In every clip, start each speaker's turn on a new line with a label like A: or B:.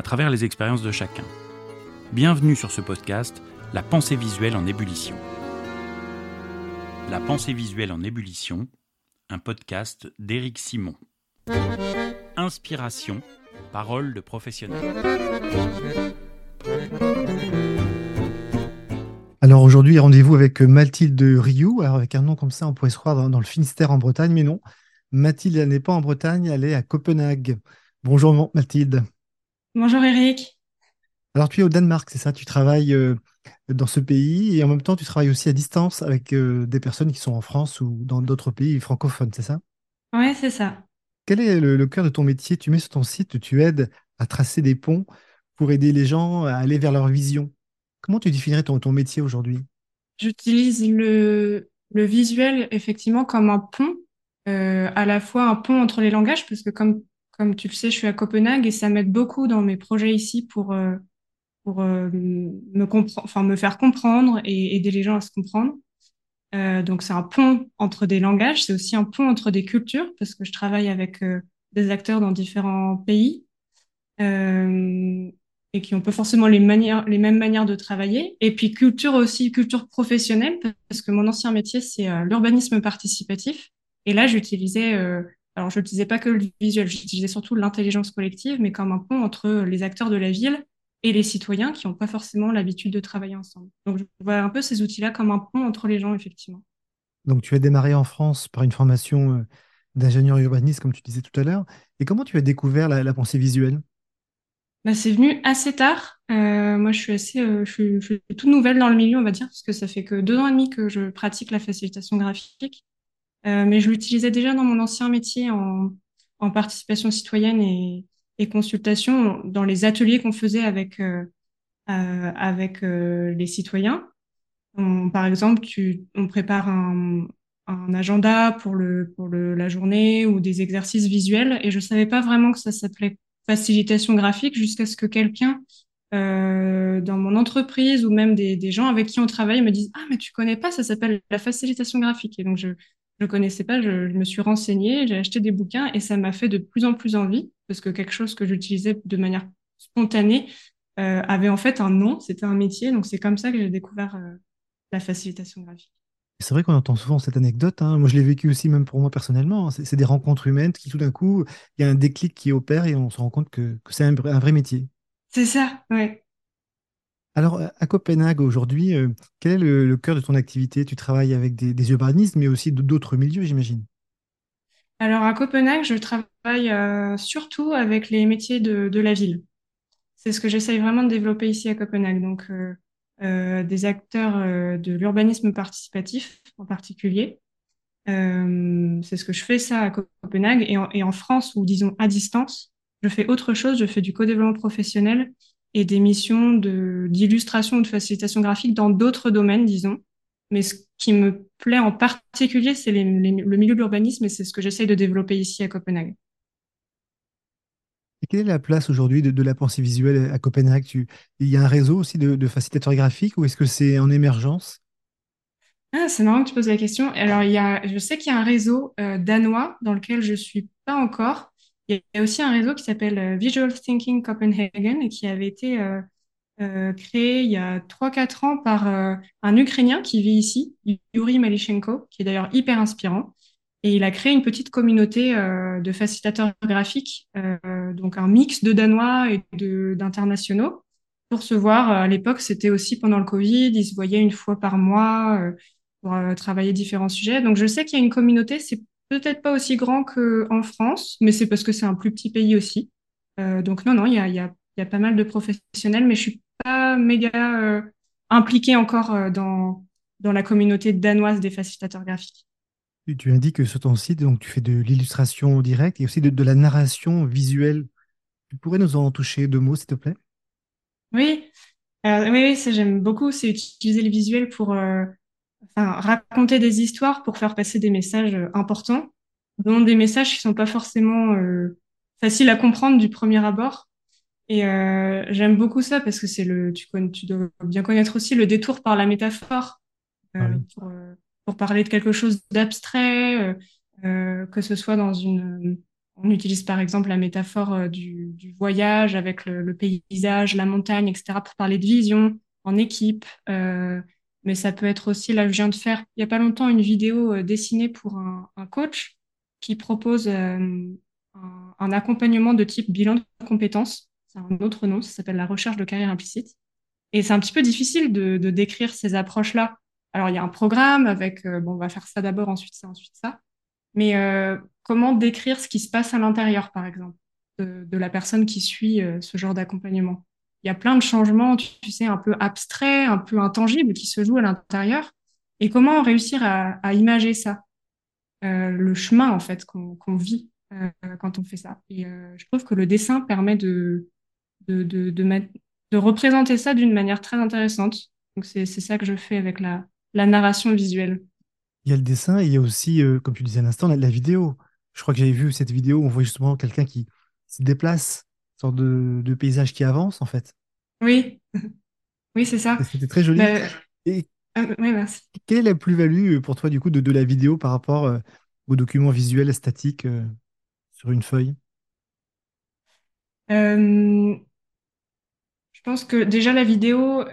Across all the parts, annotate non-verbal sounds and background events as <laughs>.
A: à travers les expériences de chacun. Bienvenue sur ce podcast, La pensée visuelle en ébullition. La pensée visuelle en ébullition, un podcast d'Éric Simon. Inspiration, parole de professionnel.
B: Alors aujourd'hui, rendez-vous avec Mathilde Rioux. Alors avec un nom comme ça, on pourrait se croire dans, le Finistère en Bretagne, mais non. Mathilde n'est pas en Bretagne, elle est à Copenhague. Bonjour Mathilde.
C: Bonjour Eric.
B: Alors tu es au Danemark, c'est ça? Tu travailles euh, dans ce pays et en même temps tu travailles aussi à distance avec euh, des personnes qui sont en France ou dans d'autres pays francophones, c'est ça?
C: Oui, c'est ça.
B: Quel est le, cœur de ton métier? Tu mets sur ton site, tu aides à tracer des ponts pour aider les gens à aller vers leur vision. Comment tu définirais ton, ton métier aujourd'hui?
C: J'utilise le, le visuel effectivement comme un pont euh, à la fois un pont entre les langages, parce que comme, comme tu le sais, je suis à Copenhague et ça m'aide beaucoup dans mes projets ici pour, euh, pour euh, me, faire comprendre et aider les gens à se comprendre. donc c'est un pont entre des langages, c'est aussi un pont entre des cultures, parce que je travaille avec des acteurs dans différents pays et qui ont pas forcément les, mêmes manières de travailler. Et puis culture aussi, culture professionnelle, parce que mon ancien métier, c'est l'urbanisme participatif. Et là, j'utilisais, euh, alors je n'utilisais pas que le visuel, j'utilisais surtout l'intelligence collective, mais comme un pont entre les acteurs de la ville et les citoyens qui n'ont pas forcément l'habitude de travailler ensemble. Donc je vois un peu ces outils-là comme un pont entre les gens, effectivement.
B: Donc tu as démarré en France par une formation euh, d'ingénieur urbaniste, comme tu disais tout à l'heure. Et comment tu as découvert la, pensée visuelle?
C: Bah, c'est venu assez tard. Euh, moi, je suis assez, je, suis, je, suis, toute nouvelle dans le milieu, on va dire, parce que ça fait que deux ans et demi que je pratique la facilitation graphique. Euh, mais je l'utilisais déjà dans mon ancien métier en, participation citoyenne et, et, consultation dans les ateliers qu'on faisait avec, euh, euh les citoyens. Par exemple, on prépare un, agenda pour, le, pour le, la journée ou des exercices visuels et je savais pas vraiment que ça s'appelait facilitation graphique jusqu'à ce que quelqu'un dans mon entreprise ou même des, des, gens avec qui on travaille me disent ah mais tu connais pas ça s'appelle la facilitation graphique et donc je je connaissais pas, je, me suis renseignée, j'ai acheté des bouquins et ça m'a fait de plus en plus envie parce que quelque chose que j'utilisais de manière spontanée euh, avait en fait un nom, c'était un métier. Donc c'est comme ça que j'ai découvert euh, la facilitation graphique.
B: C'est vrai qu'on entend souvent cette anecdote. Hein. Moi, je l'ai vécu aussi, même pour moi personnellement. Hein. C'est des rencontres humaines qui, tout d'un coup, il y a un déclic qui opère et on se rend compte que, c'est un, un, vrai métier.
C: C'est ça, ouais.
B: Alors, à Copenhague aujourd'hui, euh, quel est le, cœur de ton activité? Tu travailles avec des, urbanistes, mais aussi d'autres milieux, j'imagine.
C: Alors, à Copenhague, je travaille euh, surtout avec les métiers de, la ville. C'est ce que j'essaye vraiment de développer ici à Copenhague. Donc, euh, des acteurs de l'urbanisme participatif en particulier. c'est ce que je fais ça à Copenhague. Et en, et en France, ou disons à distance, je fais autre chose. Je fais du co-développement professionnel et des missions d'illustration ou de facilitation graphique dans d'autres domaines, disons. Mais ce qui me plaît en particulier, c'est le milieu de l'urbanisme et c'est ce que j'essaye de développer ici à Copenhague.
B: Et quelle est la place aujourd'hui de, la pensée visuelle à Copenhague? Tu, Il y a un réseau aussi de, facilitateurs graphiques ou est-ce que c'est en émergence?
C: Ah, C'est marrant que tu poses la question. Alors, il y a, je sais qu'il y a un réseau euh, danois dans lequel je suis pas encore, il y a aussi un réseau qui s'appelle euh, Visual Thinking Copenhagen et qui avait été euh, euh, créé il y a 3-4 ans par un Ukrainien qui vit ici, Yuri Malichenko, qui est d'ailleurs hyper inspirant. Et il a créé une petite communauté de facilitateurs graphiques, donc un mix de Danois et d'internationaux. Pour se voir, à l'époque, c'était aussi pendant le Covid, ils se voyaient une fois par mois pour travailler différents sujets. Donc je sais qu'il y a une communauté, c'est peut-être pas aussi grand qu'en France, mais c'est parce que c'est un plus petit pays aussi. Euh, donc non, non, il y a, y, a, y a, pas mal de professionnels, mais je suis pas méga euh, impliquée encore euh, dans, dans la communauté danoise des facilitateurs graphiques.
B: Tu indiques que sur ton site, donc, tu fais de l'illustration directe et aussi de, de, la narration visuelle. Tu pourrais nous en toucher deux mots, s'il te plaît?
C: Oui, oui, oui, ça j'aime beaucoup, c'est utiliser le visuel pour enfin, raconter des histoires pour faire passer des messages euh, importants, dont des messages qui sont pas forcément euh, faciles à comprendre du premier abord. Et euh, j'aime beaucoup ça parce que c'est le, tu connais, tu dois bien connaître aussi le détour par la métaphore
B: Ah oui.
C: pour, pour parler de quelque chose d'abstrait, que ce soit dans une, on utilise par exemple la métaphore du, du voyage avec le, le paysage, la montagne, etc. pour parler de vision en équipe. Euh, mais ça peut être aussi, là, je viens de faire il y a pas longtemps une vidéo euh, dessinée pour un, coach qui propose euh, un, accompagnement de type bilan de compétences. C'est un autre nom, ça s'appelle la recherche de carrière implicite. Et c'est un petit peu difficile de, décrire ces approches-là. Alors, il y a un programme avec, euh, bon, on va faire ça d'abord, ensuite ça, ensuite ça. Mais comment décrire ce qui se passe à l'intérieur, par exemple, de, la personne qui suit ce genre d'accompagnement? Il y a plein de changements, tu, sais, un peu abstraits, un peu intangibles qui se jouent à l'intérieur. Et comment réussir à, à imager ça? Euh, le chemin, en fait, qu'on vit euh, quand on fait ça. Et euh, je trouve que le dessin permet de, de, de, de, représenter ça d'une manière très intéressante. Donc, c'est, ça que je fais avec la, narration visuelle.
B: Il y a le dessin et il y a aussi, comme tu disais à l'instant, la, la vidéo. Je crois que j'avais vu cette vidéo où on voit justement quelqu'un qui se déplace, sorte de, de paysage qui avance en fait.
C: Oui, <laughs> oui, c'est ça.
B: C'était très joli. Et
C: euh, oui, merci.
B: quelle est la plus-value euh, pour toi du coup de, de la vidéo par rapport euh, au document visuel statique euh, sur une feuille?
C: Je pense que déjà la vidéo,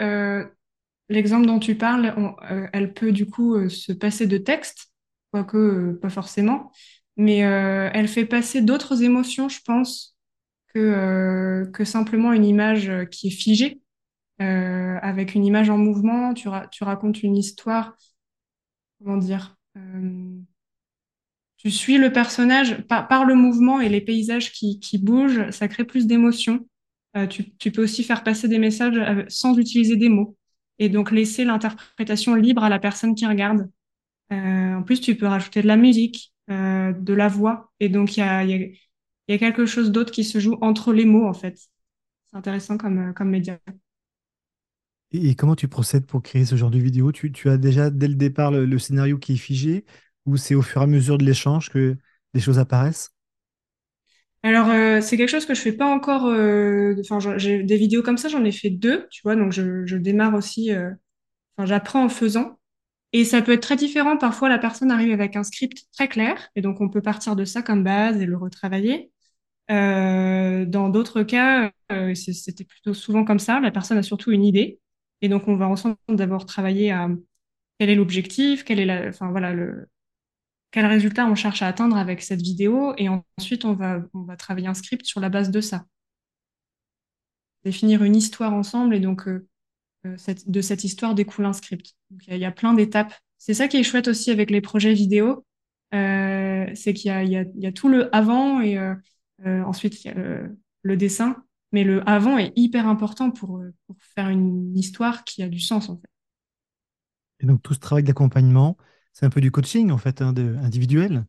C: l'exemple dont tu parles, on- elle peut du coup se passer de texte, quoique pas forcément, mais elle fait passer d'autres émotions, je pense, que, euh, que simplement une image euh, qui est figée. Euh, avec une image en mouvement, tu, tu racontes une histoire, comment dire, tu suis le personnage par, par le mouvement et les paysages qui, qui bougent, ça crée plus d'émotions. Tu, tu peux aussi faire passer des messages sans utiliser des mots et donc laisser l'interprétation libre à la personne qui regarde. En plus, tu peux rajouter de la musique, de la voix et donc il y a, il y a quelque chose d'autre qui se joue entre les mots en fait. C'est intéressant comme, comme média.
B: Et, comment tu procèdes pour créer ce genre de vidéo? Tu, tu as déjà dès le départ le, le scénario qui est figé ou c'est au fur et à mesure de l'échange que des choses apparaissent?
C: Alors, euh, c'est quelque chose que je fais pas encore. euh, Enfin, j'ai des vidéos comme ça, j'en ai fait deux, tu vois. Donc, je, je démarre aussi. euh, Enfin, j'apprends en faisant. Et ça peut être très différent. Parfois, la personne arrive avec un script très clair, et donc on peut partir de ça comme base et le retravailler. Euh, dans d'autres cas, euh, c'était plutôt souvent comme ça. La personne a surtout une idée, et donc on va ensemble d'abord travailler à quel est l'objectif, quel est la, enfin voilà le quel résultat on cherche à atteindre avec cette vidéo, et ensuite on va on va travailler un script sur la base de ça, définir une histoire ensemble, et donc euh, de cette histoire découle un script. Il y, a plein d'étapes. C'est ça qui est chouette aussi avec les projets vidéo, c'est qu'il y y y a tout le avant et euh, ensuite il y a le, le dessin. Mais le avant est hyper important pour, euh, pour faire une histoire qui a du sens en fait.
B: Et donc tout ce travail d'accompagnement, c'est un peu du coaching en fait, hein, de- individuel.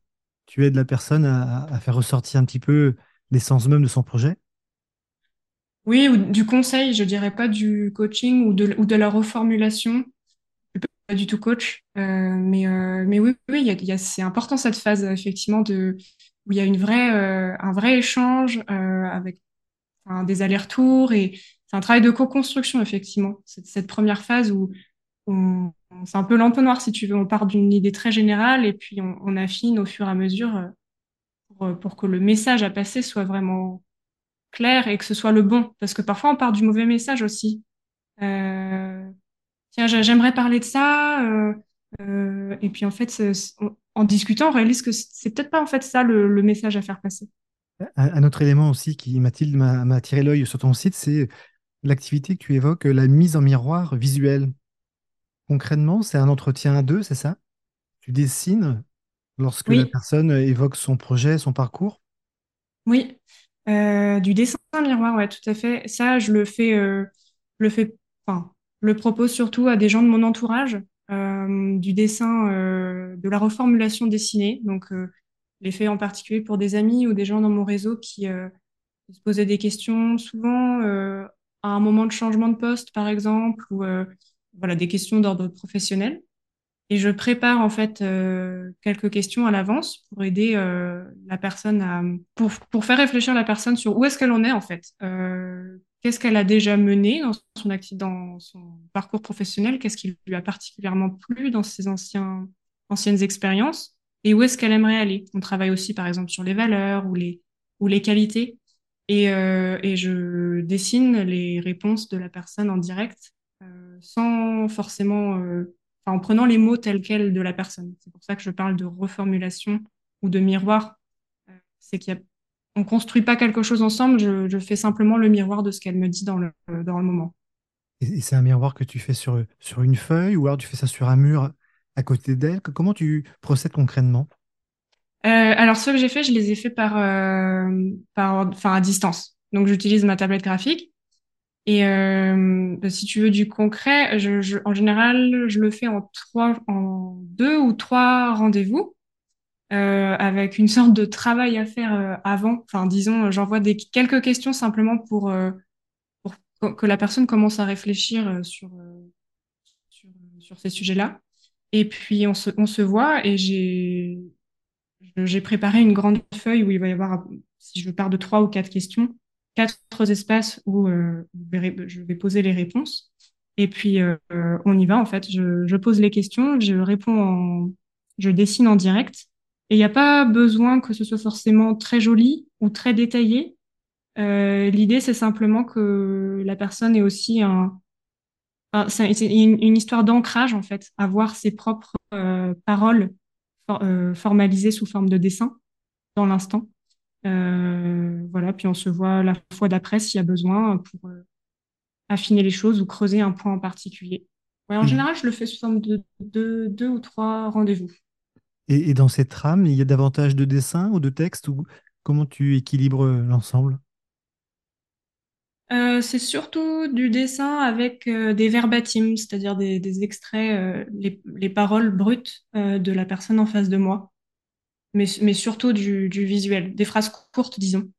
B: Tu aides la personne à, à faire ressortir un petit peu l'essence même de son projet.
C: Oui, ou du conseil, je dirais pas du coaching ou de, ou de la reformulation. Je suis pas du tout coach, euh, mais, euh, mais oui, oui, il y a, il y a- c'est important cette phase effectivement de où il y a une vraie, euh, un vrai échange euh, avec des allers-retours et c'est un travail de co-construction, effectivement. Cette, première phase où c'est un peu l'entonnoir, si tu veux. On part d'une idée très générale et puis on, affine au fur et à mesure euh, pour, que le message à passer soit vraiment clair et que ce soit le bon. Parce que parfois, on part du mauvais message aussi. Tiens, j'a- j'aimerais parler de ça. Euh, et puis, en fait, en discutant, on réalise que c'est peut-être pas en fait ça le, le message à faire passer.
B: Un, autre élément aussi qui, Mathilde, m'a attiré l'œil sur ton site, c'est l'activité que tu évoques, la mise en miroir visuelle. Concrètement, c'est un entretien à deux, c'est ça? Tu dessines lorsque la personne évoque son projet, son parcours?
C: Oui, Euh, du dessin miroir, ouais, tout à fait. Ça, je le fais, euh, le fais, enfin, le propose surtout à des gens de mon entourage, du dessin, euh, de la reformulation dessinée. Donc, euh, l'ai fait en particulier pour des amis ou des gens dans mon réseau qui euh, se posaient des questions, souvent euh, à un moment de changement de poste, par exemple, ou voilà, des questions d'ordre professionnel. Et je prépare en fait euh, quelques questions à l'avance pour aider euh, la personne à pour, pour faire réfléchir la personne sur où est-ce qu'elle en est en fait. Euh, qu'est-ce qu'elle a déjà mené dans son parcours professionnel, qu'est-ce qui lui a particulièrement plu dans ses anciennes expériences? Et où est-ce qu'elle aimerait aller? On travaille aussi par exemple sur les valeurs ou les qualités et, et je dessine les réponses de la personne en direct sans forcément en prenant les mots tels quels de la personne. C'est pour ça que je parle de reformulation ou de miroir. Euh, c'est qu'on ne construit pas quelque chose ensemble, je, fais simplement le miroir de ce qu'elle me dit dans le, dans le moment.
B: Et, c'est un miroir que tu fais sur, sur une feuille ou alors tu fais ça sur un mur à côté d'elle? Comment tu procèdes concrètement?
C: Euh, Alors, ceux que j'ai fait, je les ai fait par, euh, par, à distance. Donc, j'utilise ma tablette graphique et euh, bah, si tu veux du concret, je, en général, je le fais en trois, en deux ou trois rendez-vous, euh, avec une sorte de travail à faire euh, avant. Enfin, disons, j'envoie des quelques questions simplement pour, euh, que la personne commence à réfléchir sur ces sujets-là. Et puis on se, voit et j'ai préparé une grande feuille où il va y avoir, si je pars de trois ou quatre questions, quatre espaces où euh, je vais poser les réponses. Et puis, euh, on y va, en fait. Je, pose les questions, je réponds en, je dessine en direct. Et il n'y a pas besoin que ce soit forcément très joli ou très détaillé. Euh, l'idée, c'est simplement que la personne ait aussi un, c'est une, histoire d'ancrage, en fait, avoir ses propres paroles formalisées sous forme de dessin dans l'instant. Euh, voilà, puis on se voit la fois d'après s'il y a besoin pour euh, affiner les choses ou creuser un point en particulier. en mhm. général, je le fais sous forme de, deux ou trois rendez-vous.
B: Et, dans cette trame, il y a davantage de dessins ou de textes ou comment tu équilibres l'ensemble?
C: Euh, c'est surtout du dessin avec des verbatims, c'est-à-dire des, extraits, les, paroles brutes de la personne en face de moi mais, mais surtout du, du, visuel, des phrases courtes, disons.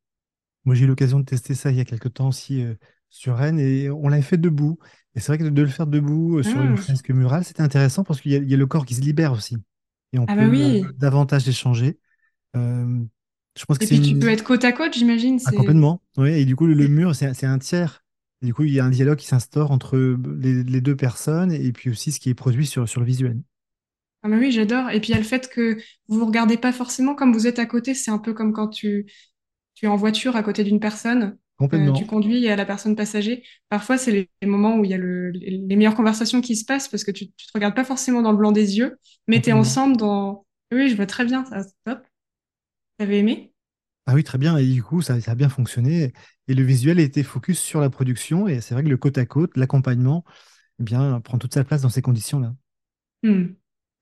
B: Moi, j'ai eu l'occasion de tester ça il y a quelques temps aussi euh, sur Rennes et on l'avait fait debout. Et c'est vrai que de, le faire debout euh, sur une ah. fresque murale, c'était intéressant parce qu'il y, y, a le corps qui se libère aussi. Et on
C: ah
B: peut
C: bah oui.
B: davantage échanger. Euh,
C: je pense que et puis tu peux être côte à côte, j'imagine.
B: Ah, complètement. Oui, et du coup, le, mur, c'est un tiers. Et du coup, il y a un dialogue qui s'instaure entre les, les, deux personnes et puis aussi ce qui est produit sur, sur le visuel.
C: Ah bah oui, j'adore. Et puis il y a le fait que vous vous regardez pas forcément comme vous êtes à côté. C'est un peu comme quand tu, tu es en voiture à côté d'une personne. Euh, tu conduis à la personne passager. Parfois, c'est les, moments où il y a le, les, meilleures conversations qui se passent parce que tu, tu te regardes pas forcément dans le blanc des yeux, mais tu es ensemble dans. Oui, je vois très bien, ça, top. T'avais aimé?
B: Ah oui, très bien. Et du coup, ça, ça, a bien fonctionné. Et le visuel était focus sur la production. Et c'est vrai que le côte à côte, l'accompagnement, eh bien, prend toute sa place dans ces conditions-là.
C: Hmm.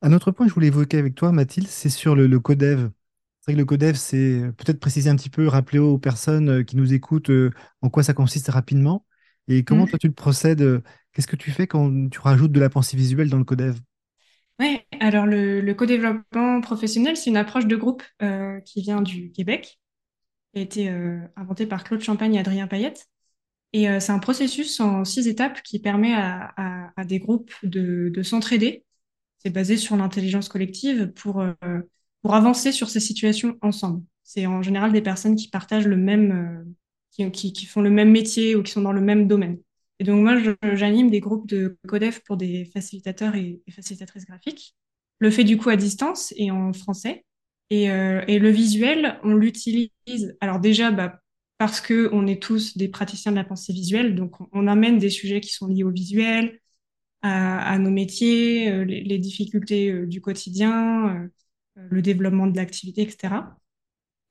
B: Un autre point que je voulais évoquer avec toi, Mathilde, c'est sur le, le codev. C'est vrai que le codev, c'est euh, peut-être préciser un petit peu, rappeler aux personnes euh, qui nous écoutent euh, en quoi ça consiste rapidement et comment mm. toi tu le procèdes. Qu'est-ce que tu fais quand tu rajoutes de la pensée visuelle dans le codev?
C: Oui, alors le, le co-développement professionnel, c'est une approche de groupe qui vient du Québec, qui a été inventée par Claude Champagne et Adrien Payette. Et c'est un processus en six étapes qui permet à, à, des groupes de, de s'entraider c'est basé sur l'intelligence collective pour, euh, pour avancer sur ces situations ensemble. C'est en général des personnes qui partagent le même, euh, qui, font le même métier ou qui sont dans le même domaine. Et donc moi, j'anime des groupes de codef pour des facilitateurs et, facilitatrices graphiques. Le fait du coup à distance et en français. Et, euh, et le visuel, on l'utilise. Alors déjà, bah, parce que on est tous des praticiens de la pensée visuelle, donc on, amène des sujets qui sont liés au visuel, à, nos métiers, euh, les, difficultés du quotidien, le développement de l'activité, etc.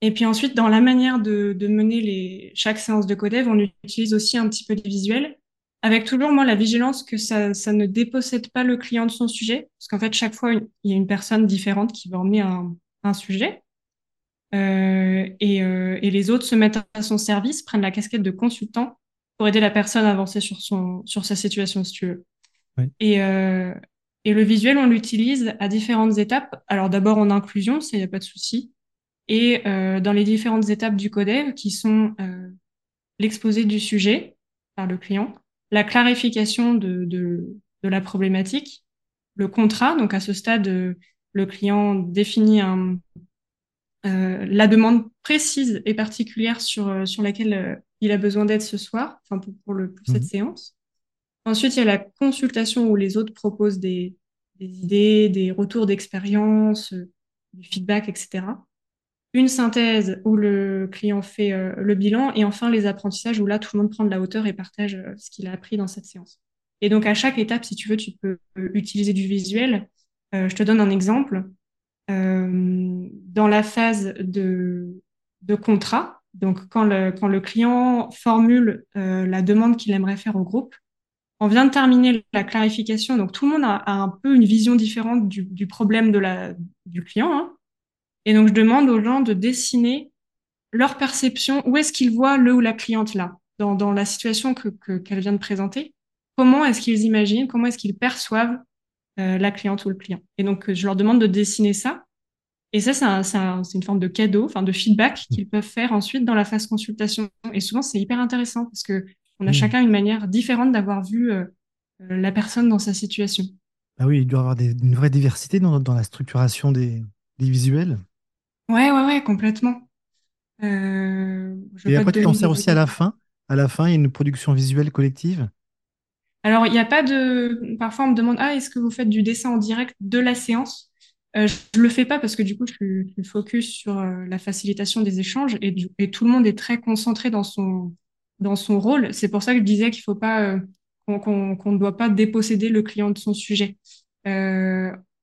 C: Et puis ensuite, dans la manière de, mener les, chaque séance de codev, on utilise aussi un petit peu des visuels, avec toujours moi la vigilance que ça, ça ne dépossède pas le client de son sujet, parce qu'en fait chaque fois il y a une personne différente qui va emmener un, un sujet, euh, et, euh, et, les autres se mettent à son service, prennent la casquette de consultant pour aider la personne à avancer sur son sur sa situation, si tu veux. Et, euh, et le visuel, on l'utilise à différentes étapes. Alors d'abord en inclusion, ça, il n'y a pas de souci. Et euh, dans les différentes étapes du codev, qui sont euh, l'exposé du sujet, par le client, la clarification de, de, de la problématique, le contrat. Donc à ce stade, le client définit un, euh, la demande précise et particulière sur, sur laquelle il a besoin d'aide ce soir, enfin pour, pour, le, pour cette mmh. séance. Ensuite, il y a la consultation où les autres proposent des, idées, des retours d'expérience, du feedback, etc. Une synthèse où le client fait le bilan et enfin les apprentissages où là tout le monde prend de la hauteur et partage ce qu'il a appris dans cette séance. Et donc à chaque étape, si tu veux, tu peux utiliser du visuel. je te donne un exemple. Euh, dans la phase de, contrat, donc quand le, client formule euh, la demande qu'il aimerait faire au groupe, on vient de terminer la clarification, donc tout le monde a, un peu une vision différente du, problème de la, du client. Hein. Et donc je demande aux gens de dessiner leur perception, où est-ce qu'ils voient le ou la cliente là, dans, la situation que, qu'elle vient de présenter. Comment est-ce qu'ils imaginent, comment est-ce qu'ils perçoivent euh, la cliente ou le client. Et donc, je leur demande de dessiner ça. Et ça, c'est une forme de cadeau, enfin de feedback qu'ils peuvent faire ensuite dans la phase consultation. Et souvent, c'est hyper intéressant parce que on a mmh. chacun une manière différente d'avoir vu euh, euh, la personne dans sa situation.
B: Ah oui, il doit y avoir une vraie diversité dans, dans la structuration des, des, visuels.
C: Ouais, ouais, ouais, complètement. Euh,
B: et après, tu t'en sers aussi à la fin. À la fin, il y a une production visuelle collective.
C: Alors, il n'y a pas de. Parfois, on me demande Ah, est-ce que vous faites du dessin en direct de la séance? Euh, Je ne le fais pas parce que du coup, je suis, focus sur la facilitation des échanges et, et, tout le monde est très concentré dans son, dans son rôle. C'est pour ça que je disais qu'il faut pas. Euh, qu'on ne doit pas déposséder le client de son sujet.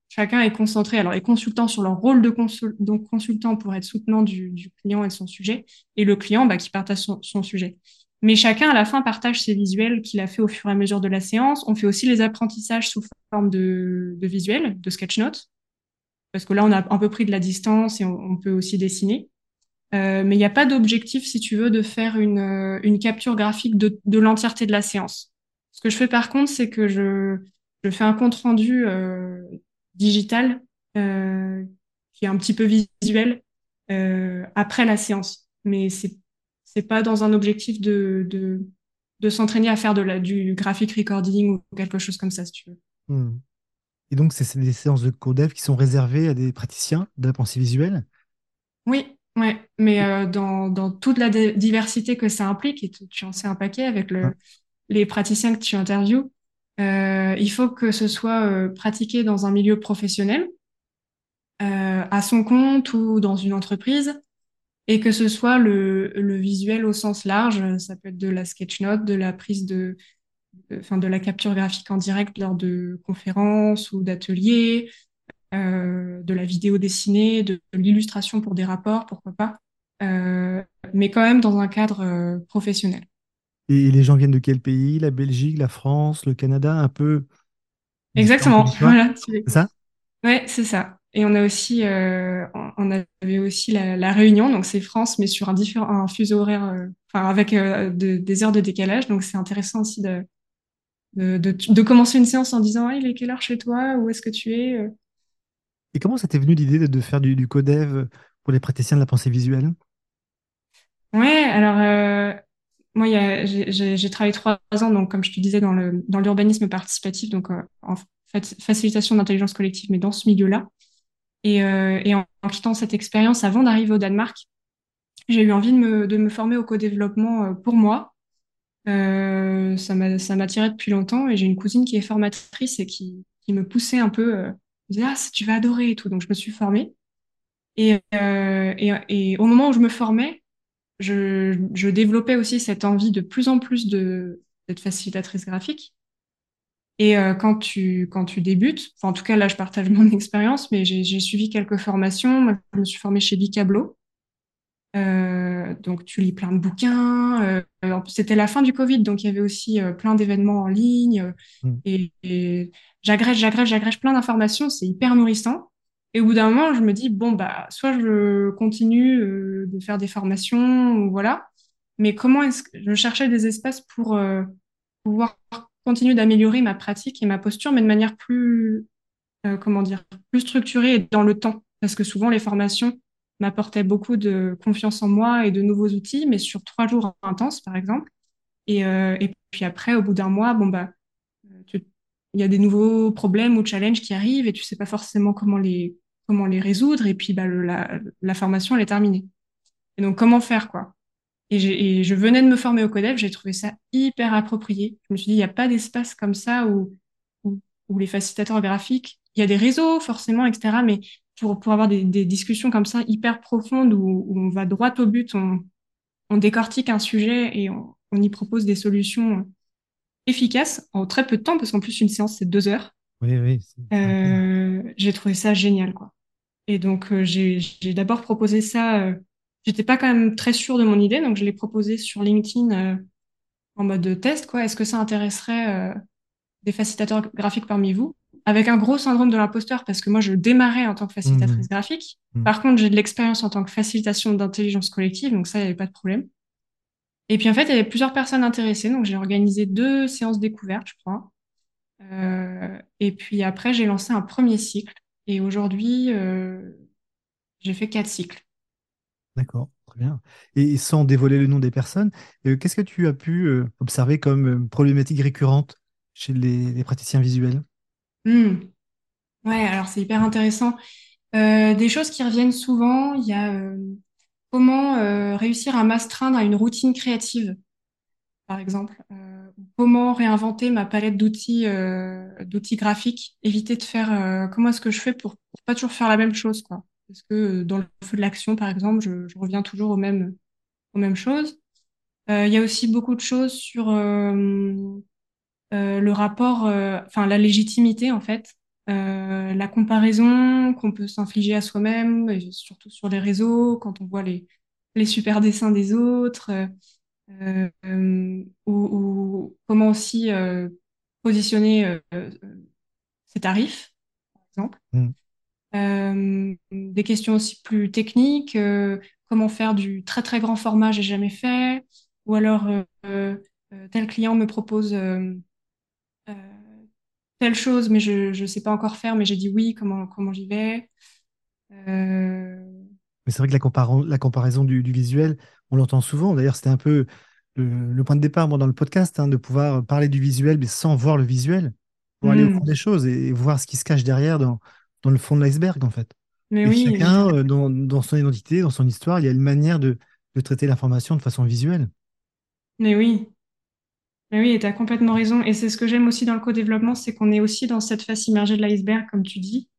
C: chacun est concentré, alors les consultants sur leur rôle de donc consultant pour être soutenant du, du, client et de son sujet, et le client bah, qui partage son, son sujet. Mais chacun, à la fin, partage ses visuels qu'il a fait au fur et à mesure de la séance. On fait aussi les apprentissages sous forme de, de visuels, de sketch notes, parce que là, on a un peu pris de la distance et on, peut aussi dessiner. Euh, mais il n'y a pas d'objectif, si tu veux, de faire une, euh, une capture graphique de, de l'entièreté de la séance. Ce que je fais par contre, c'est que je, je fais un compte rendu euh, digital euh, qui est un petit peu visuel après la séance. Mais c'est c'est pas dans un objectif de, de, de s'entraîner à faire de la, du graphic recording ou quelque chose comme ça, si tu veux.
B: Hmm. Et donc, c'est des séances de codev qui sont réservées à des praticiens de la pensée visuelle?
C: Oui, ouais. mais euh, dans, dans, toute la diversité que ça implique, et tu, en sais un paquet avec le, les praticiens que tu interviews, euh, il faut que ce soit euh, pratiqué dans un milieu professionnel, à son compte ou dans une entreprise, et que ce soit le, le, visuel au sens large, ça peut être de la sketch note, de la prise de, enfin de la capture graphique en direct lors de conférences ou d'ateliers, euh, de la vidéo dessinée, de, l'illustration pour des rapports, pourquoi pas, euh, mais quand même dans un cadre euh, professionnel.
B: Et les gens viennent de quel pays? La Belgique, la France, le Canada, un peu
C: Exactement, voilà.
B: C'est ça?
C: Ouais, c'est ça. Et on a aussi, euh, on avait aussi la, Réunion, donc c'est France, mais sur un, différent, un fuseau horaire, euh, enfin avec euh, des heures de décalage. Donc c'est intéressant aussi de, de, de, commencer une séance en disant il est quelle heure chez toi? Où est-ce que tu es
B: Et comment ça t'est venu l'idée de, faire du, codev pour les praticiens de la pensée visuelle?
C: Ouais, alors moi j'ai travaillé trois ans, donc comme je te disais, dans l'urbanisme dans participatif, donc en facilitation d'intelligence collective, mais dans ce milieu-là. Et, euh, en, quittant cette expérience avant d'arriver au Danemark, j'ai eu envie de me, de me former au co-développement euh, pour moi. Euh, ça m'attirait depuis longtemps et j'ai une cousine qui est formatrice et qui, qui me poussait un peu, euh, me disait ah tu vas adorer et tout. Donc je me suis formée et, euh, et, et, au moment où je me formais, je, je développais aussi cette envie de plus en plus de d'être facilitatrice graphique et euh, quand tu quand tu débutes, en tout cas là je partage <laughs> mon expérience, mais j'ai suivi quelques formations. je me suis formée chez Bicablo. Euh, donc tu lis plein de bouquins. Euh, c'était la fin du Covid, donc il y avait aussi euh, plein d'événements en ligne. Mmh. Et, et j'agrège, j'agrège, j'agrège plein d'informations. C'est hyper nourrissant. Et au bout d'un moment, je me dis bon bah soit je continue de faire des formations ou voilà. Mais comment est-ce que je cherchais des espaces pour pouvoir continue d'améliorer ma pratique et ma posture, mais de manière plus, euh, comment dire, plus structurée et dans le temps. Parce que souvent, les formations m'apportaient beaucoup de confiance en moi et de nouveaux outils, mais sur trois jours intenses, par exemple. Et, et puis après, au bout d'un mois, bon, bah, il y a des nouveaux problèmes ou challenges qui arrivent et tu sais pas forcément comment les, comment les résoudre. Et puis, bah, la, formation, elle est terminée. Et donc, comment faire, quoi? Et, je venais de me former au CODEV, j'ai trouvé ça hyper approprié. Je me suis dit, il n'y a pas d'espace comme ça où, où, où, les facilitateurs graphiques, il y a des réseaux forcément, etc. Mais pour, pour avoir des, des discussions comme ça hyper profondes où, où, on va droit au but, on, on décortique un sujet et on, on, y propose des solutions efficaces en très peu de temps, parce qu'en plus, une séance, c'est deux heures.
B: Oui, oui.
C: Euh, j'ai trouvé ça génial, quoi. Et donc, euh, j'ai d'abord proposé ça. Euh, J'étais pas quand même très sûre de mon idée, donc je l'ai proposé sur LinkedIn en mode test. Quoi, est-ce que ça intéresserait des facilitateurs graphiques parmi vous? Avec un gros syndrome de l'imposteur, parce que moi, je démarrais en tant que facilitatrice mmh. graphique. Mmh. Par contre, j'ai de l'expérience en tant que facilitation d'intelligence collective, donc ça, il n'y avait pas de problème. Et puis en fait, il y avait plusieurs personnes intéressées, donc j'ai organisé deux séances découvertes, je crois. Euh, et puis après, j'ai lancé un premier cycle. Et aujourd'hui, euh, j'ai fait quatre cycles.
B: D'accord, très bien. Et sans dévoiler le nom des personnes, euh, qu'est-ce que tu as pu observer comme problématique récurrente chez les, les praticiens visuels?
C: Mmh. Ouais, alors c'est hyper intéressant. des choses qui reviennent souvent, il y a comment réussir à m'astreindre à une routine créative, par exemple. comment réinventer ma palette d'outils d'outils graphiques, éviter de faire comment est-ce que je fais pour, pour pas toujours faire la même chose, quoi. Parce que euh, dans le feu de l'action, par exemple, je, reviens toujours aux mêmes, choses. Euh, il y a aussi beaucoup de choses sur euh, euh le rapport, euh, enfin la légitimité en fait, la comparaison qu'on peut s'infliger à soi-même, surtout sur les réseaux, quand on voit les, les super dessins des autres, ou, ou, comment aussi positionner ses tarifs, par exemple. Mm. Euh, des questions aussi plus techniques, euh, comment faire du très très grand format, j'ai jamais fait, ou alors euh, tel client me propose telle chose, mais je ne sais pas encore faire, mais j'ai dit oui, comment, comment j'y vais.
B: Mais c'est vrai que la, la comparaison du, du, visuel, on l'entend souvent. D'ailleurs, c'était un peu le, le, point de départ moi, dans le podcast, hein, de pouvoir parler du visuel, mais sans voir le visuel, pour aller au fond mmh. des choses et, et, voir ce qui se cache derrière dans, dans le fond de l'iceberg, en fait.
C: Mais
B: et
C: oui,
B: chacun, euh, dans, dans, son identité, dans son histoire, il y a une manière de, de traiter l'information de façon visuelle.
C: Mais oui. Mais oui, tu as complètement raison. Et c'est ce que j'aime aussi dans le co-développement, c'est qu'on est aussi dans cette face immergée de l'iceberg, comme tu dis.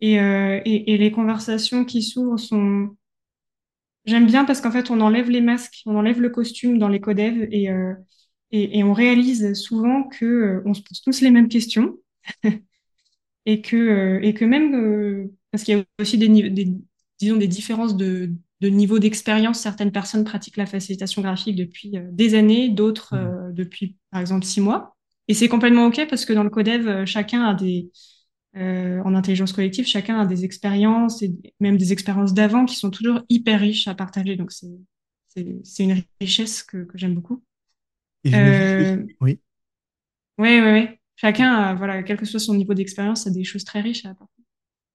C: Et, euh, et, et, les conversations qui s'ouvrent sont. J'aime bien parce qu'en fait, on enlève les masques, on enlève le costume dans les codev et, euh, et, et, on réalise souvent que euh, on se pose tous les mêmes questions. <laughs> et que, et que même, parce qu'il y a aussi des, des, disons, des différences de, de niveau d'expérience. Certaines personnes pratiquent la facilitation graphique depuis des années, d'autres mmh. Depuis, par exemple, six mois. Et c'est complètement OK parce que dans le codev, chacun a des, euh, en intelligence collective, chacun a des expériences et même des expériences d'avant qui sont toujours hyper riches à partager. Donc, c'est, une richesse que, que j'aime beaucoup.
B: Euh, oui.
C: Oui, oui, oui chacun, voilà, quel que soit son niveau d'expérience, a des choses très riches à apporter.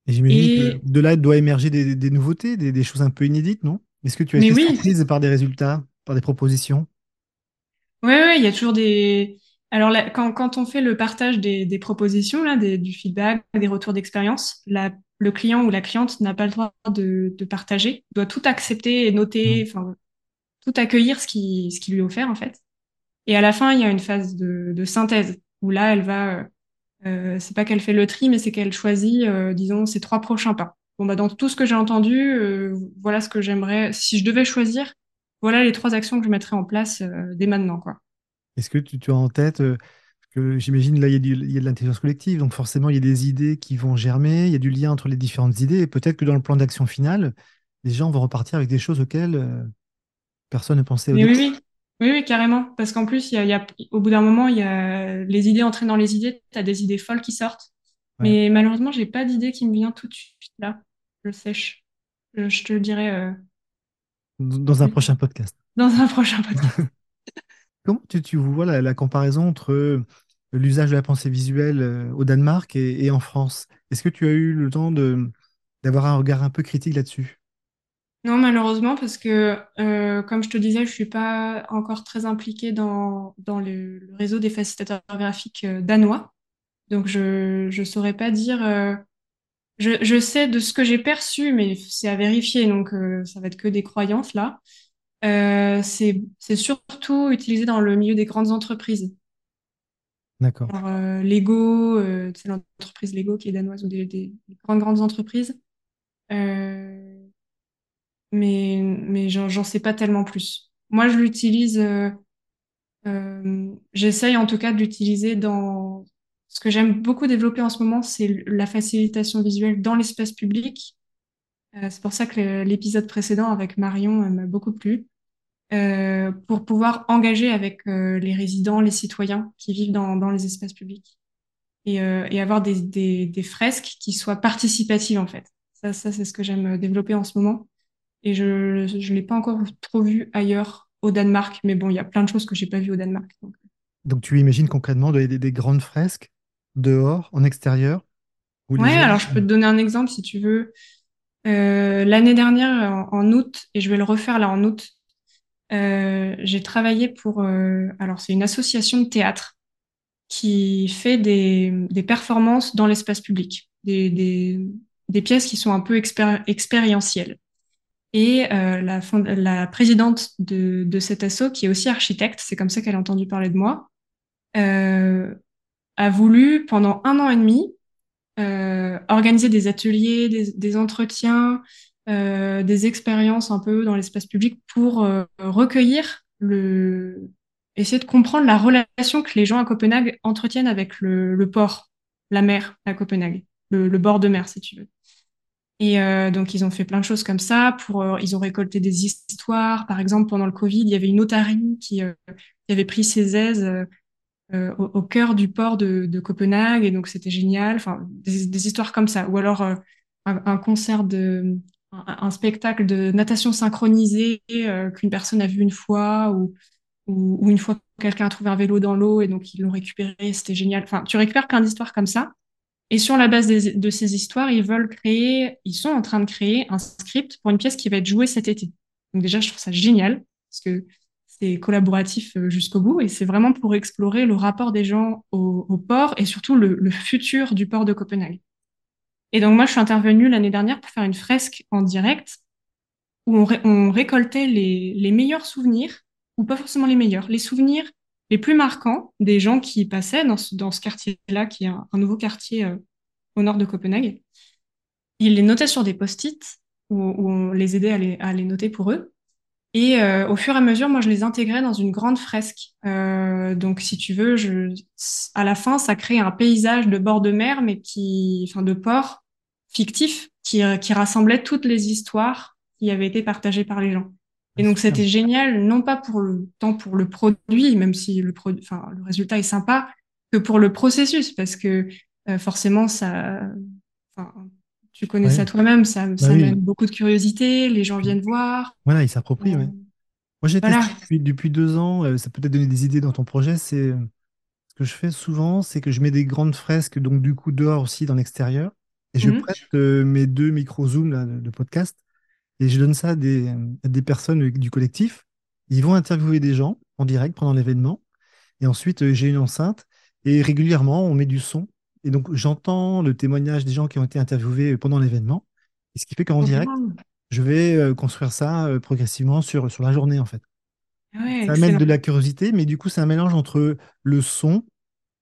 B: Et j'imagine que de là doit émerger des, des nouveautés, des, des, choses un peu inédites, non? Est-ce que tu as été oui. surprise par des résultats, par des propositions?
C: Oui, oui, il y a toujours des. Alors, là, quand, quand, on fait le partage des, des propositions, là, du feedback, des retours d'expérience, le client ou la cliente n'a pas le droit de, de partager, doit tout accepter et noter, mmh. enfin, tout accueillir ce qui, ce qui lui est offert, en fait. Et à la fin, il y a une phase de, de synthèse où là, elle va, euh, euh, c'est pas qu'elle fait le tri, mais c'est qu'elle choisit, euh, disons, ses trois prochains pas. Bon, bah, dans tout ce que j'ai entendu, euh, voilà ce que j'aimerais. Si je devais choisir, voilà les trois actions que je mettrais en place euh, dès maintenant, quoi.
B: Est-ce que tu, tu, as en tête que j'imagine là, il y, a de l'intelligence collective, donc forcément, il y a des idées qui vont germer, il y a du lien entre les différentes idées, et peut-être que dans le plan d'action final, les gens vont repartir avec des choses auxquelles personne ne pensait au
C: début. Oui, oui. Oui, oui, carrément. Parce qu'en plus, y a, y a, au bout d'un moment, il y a les idées entraînent dans les idées. Tu as des idées folles qui sortent. Ouais. Mais malheureusement, j'ai pas d'idée qui me vient tout de suite là. Je sèche. Je, je te le dirai. Euh...
B: Dans un prochain podcast.
C: Dans un prochain podcast. <laughs> <laughs>
B: Comment tu, tu vois la, la, comparaison entre l'usage de la pensée visuelle euh, au Danemark et, et en France? Est-ce que tu as eu le temps d'avoir un regard un peu critique là-dessus?
C: Non, malheureusement, parce que, euh, comme je te disais, je suis pas encore très impliquée dans, dans le, le réseau des facilitateurs graphiques euh, danois. Donc, je ne saurais pas dire. euh, je, je sais de ce que j'ai perçu, mais c'est à vérifier, donc euh, ça va être que des croyances là. Euh, c'est, c'est surtout utilisé dans le milieu des grandes entreprises.
B: D'accord.
C: Alors, euh, Lego, euh, c'est l'entreprise Lego qui est danoise ou des, des- des grandes, grandes entreprises. Euh, mais mais j'en j'en sais pas tellement plus. Moi, je l'utilise, euh, euh, j'essaye en tout cas de l'utiliser dans... Ce que j'aime beaucoup développer en ce moment, c'est la facilitation visuelle dans l'espace public. Euh, c'est pour ça que l'épisode précédent avec Marion euh, m'a beaucoup plu. Euh, pour pouvoir engager avec les résidents, les citoyens qui vivent dans, les espaces publics et, avoir des, fresques qui soient participatives en fait. Ça, c'est ce que j'aime développer en ce moment. Et je je l'ai pas encore trop vu ailleurs au Danemark, mais bon, il y a plein de choses que j'ai pas vues au Danemark. donc.
B: Tu imagines concrètement des grandes fresques dehors, en extérieur,
C: Ouais,
B: gens...
C: alors je peux te donner un exemple si tu veux. Euh, l'année dernière, en, en août, et je vais le refaire là en août, euh, j'ai travaillé pour. euh, alors c'est une association de théâtre qui fait des, des performances dans l'espace public, des, des, des pièces qui sont un peu expéri- expérientielles. Et la, la présidente de, de cet asso, qui est aussi architecte, c'est comme ça qu'elle a entendu parler de moi, a voulu pendant un an et demi euh, organiser des ateliers, des, entretiens, euh, des expériences un peu dans l'espace public pour euh, recueillir le, essayer de comprendre la relation que les gens à Copenhague entretiennent avec le, port, la mer à Copenhague, le, bord de mer, si tu veux. Et donc, ils ont fait plein de choses comme ça. Pour, ils ont récolté des histoires. Par exemple, pendant le Covid, il y avait une otarie qui avait pris ses aises euh, au, cœur du port de, Copenhague. Et donc, c'était génial. Enfin, des, histoires comme ça. Ou alors, euh, un, concert de, un, spectacle de natation synchronisée euh, qu'une personne a vu une fois ou, ou, une fois quelqu'un a trouvé un vélo dans l'eau et donc ils l'ont récupéré. C'était génial. Enfin, tu récupères plein d'histoires comme ça. Et sur la base de ces histoires, ils veulent créer, ils sont en train de créer un script pour une pièce qui va être jouée cet été. Donc déjà, je trouve ça génial parce que c'est collaboratif euh, jusqu'au bout et c'est vraiment pour explorer le rapport des gens au, port et surtout le, futur du port de Copenhague. Et donc moi, je suis intervenue l'année dernière pour faire une fresque en direct où on, ré- on récoltait les, les meilleurs souvenirs, ou pas forcément les meilleurs, les souvenirs les plus marquants des gens qui passaient dans ce, dans ce quartier-là, qui est un, un nouveau quartier euh, au nord de Copenhague. Ils les notaient sur des post-it, où, où on les aidait à les, à les noter pour eux. Et euh, au fur et à mesure, moi, je les intégrais dans une grande fresque. Euh, donc, si tu veux, je, à la fin, ça crée un paysage de bord de mer, mais qui, enfin, de port fictif, qui, qui rassemblait toutes les histoires qui avaient été partagées par les gens. Et donc, c'était génial, non pas pour le tant pour le produit, même si le produit, enfin, le résultat est sympa, que pour le processus, parce que euh, forcément, ça, enfin, tu connais
B: Ouais.
C: ça toi-même, ça, ça
B: Bah oui.
C: amène beaucoup de curiosité, les gens viennent voir.
B: Voilà, ils s'approprient,
C: Euh,
B: ouais. Moi, j'ai
C: Voilà.
B: testé depuis, depuis deux ans, euh, ça peut peut-être donner des idées dans ton projet. C'est euh, ce que je fais souvent, c'est que je mets des grandes fresques, donc du coup dehors aussi dans l'extérieur, et je
C: Mhm.
B: prête euh, mes deux micro-zooms de, podcast, et je donne ça à des, à des personnes du collectif. Ils vont interviewer des gens en direct pendant l'événement, et ensuite j'ai une enceinte, et régulièrement on met du son, et donc j'entends le témoignage des gens qui ont été interviewés pendant l'événement, et ce qui fait qu'en direct, je vais euh, construire ça euh, progressivement sur, sur la journée en fait.
C: Ouais,
B: Ça amène de la curiosité, mais du coup, c'est un mélange entre le son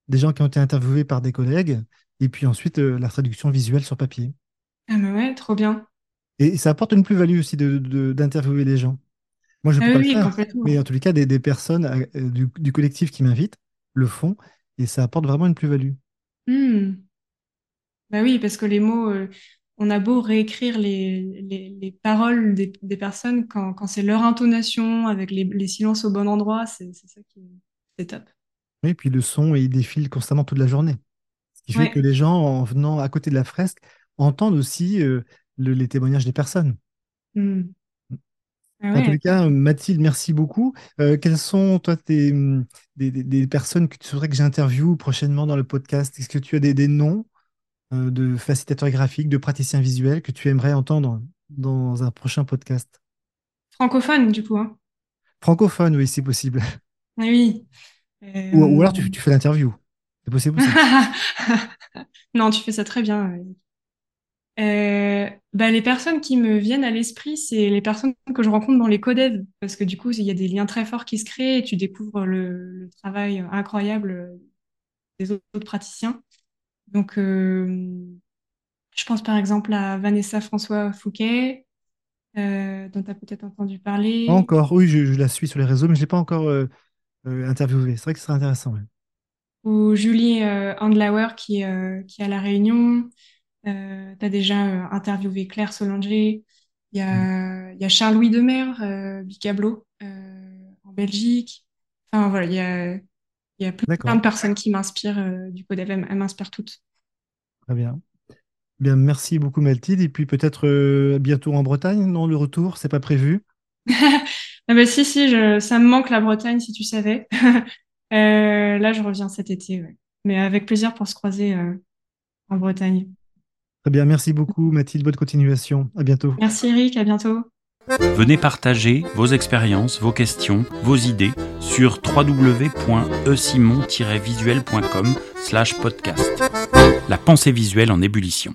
B: des gens qui ont été interviewés par des collègues et puis ensuite euh, la traduction visuelle sur papier.
C: Ah mais ouais, trop bien.
B: Et ça apporte une plus-value aussi de, de- d'interviewer les gens. Moi, je
C: Ah
B: peux pas le faire, mais en tous les cas, des, des personnes du, du collectif qui m'invitent le font et ça apporte vraiment une plus-value.
C: Hmm. Bah oui, parce que les mots, euh, on a beau réécrire les, les, les paroles des, des personnes quand, quand c'est leur intonation, avec les, les silences au bon endroit, c'est c'est ça qui c'est top.
B: Oui, puis le son, il défile constamment toute la journée. Ce qui fait
C: Ouais.
B: que les gens, en venant à côté de la fresque, entendent aussi euh, le- les témoignages des personnes.
C: Ah
B: En tous les
C: ouais.
B: cas, Mathilde, merci beaucoup. Euh, quelles sont, toi, tes, hum, des, des- des personnes que tu souhaiterais que j'interviewe prochainement dans le podcast? Est-ce que tu as des, des noms euh, de facilitateurs graphiques, de praticiens visuels que tu aimerais entendre dans un prochain podcast?
C: Francophone, du coup. Hein.
B: Francophone, oui, si possible. <laughs>
C: Oui.
B: Ou, ou alors tu, tu fais l'interview. C'est possible aussi. <laughs>
C: non, tu fais ça très bien. Euh, bah, les personnes qui me viennent à l'esprit, c'est les personnes que je rencontre dans les codev, parce que du coup, il y a des liens très forts qui se créent et tu découvres le, le travail incroyable des autres praticiens. Donc, euh, je pense par exemple à Vanessa François Fouquet, euh, dont tu as peut-être entendu parler.
B: Encore, oui, je, je la suis sur les réseaux, mais je ne l'ai pas encore euh, euh, interviewée. C'est vrai que ce serait intéressant. ouais.
C: Ou Julie euh, Andlauer qui, euh, qui est à La Réunion. Euh, tu as déjà euh, interviewé Claire Solanger. Il y a, y a Charles-Louis Demer, euh, Bicablo, euh, en Belgique. Enfin voilà, il y a, il y a plein de personnes qui m'inspirent du Codev. Elles elles m'inspirent toutes.
B: très bien. Bien, merci beaucoup Mathilde. Et puis peut-être euh, bientôt en Bretagne, non, le retour, c'est pas prévu? <laughs>
C: Ah bah si, si, je, ça me manque la Bretagne, si tu savais. <laughs> Euh, là, je reviens cet été, ouais. Mais avec plaisir pour se croiser euh, en Bretagne.
B: Très bien, merci beaucoup Mathilde, bonne continuation. À bientôt.
C: Merci Eric, à bientôt.
A: Venez partager vos expériences, vos questions, vos idées sur www.esimon-visuel.com/podcast. La pensée visuelle en ébullition.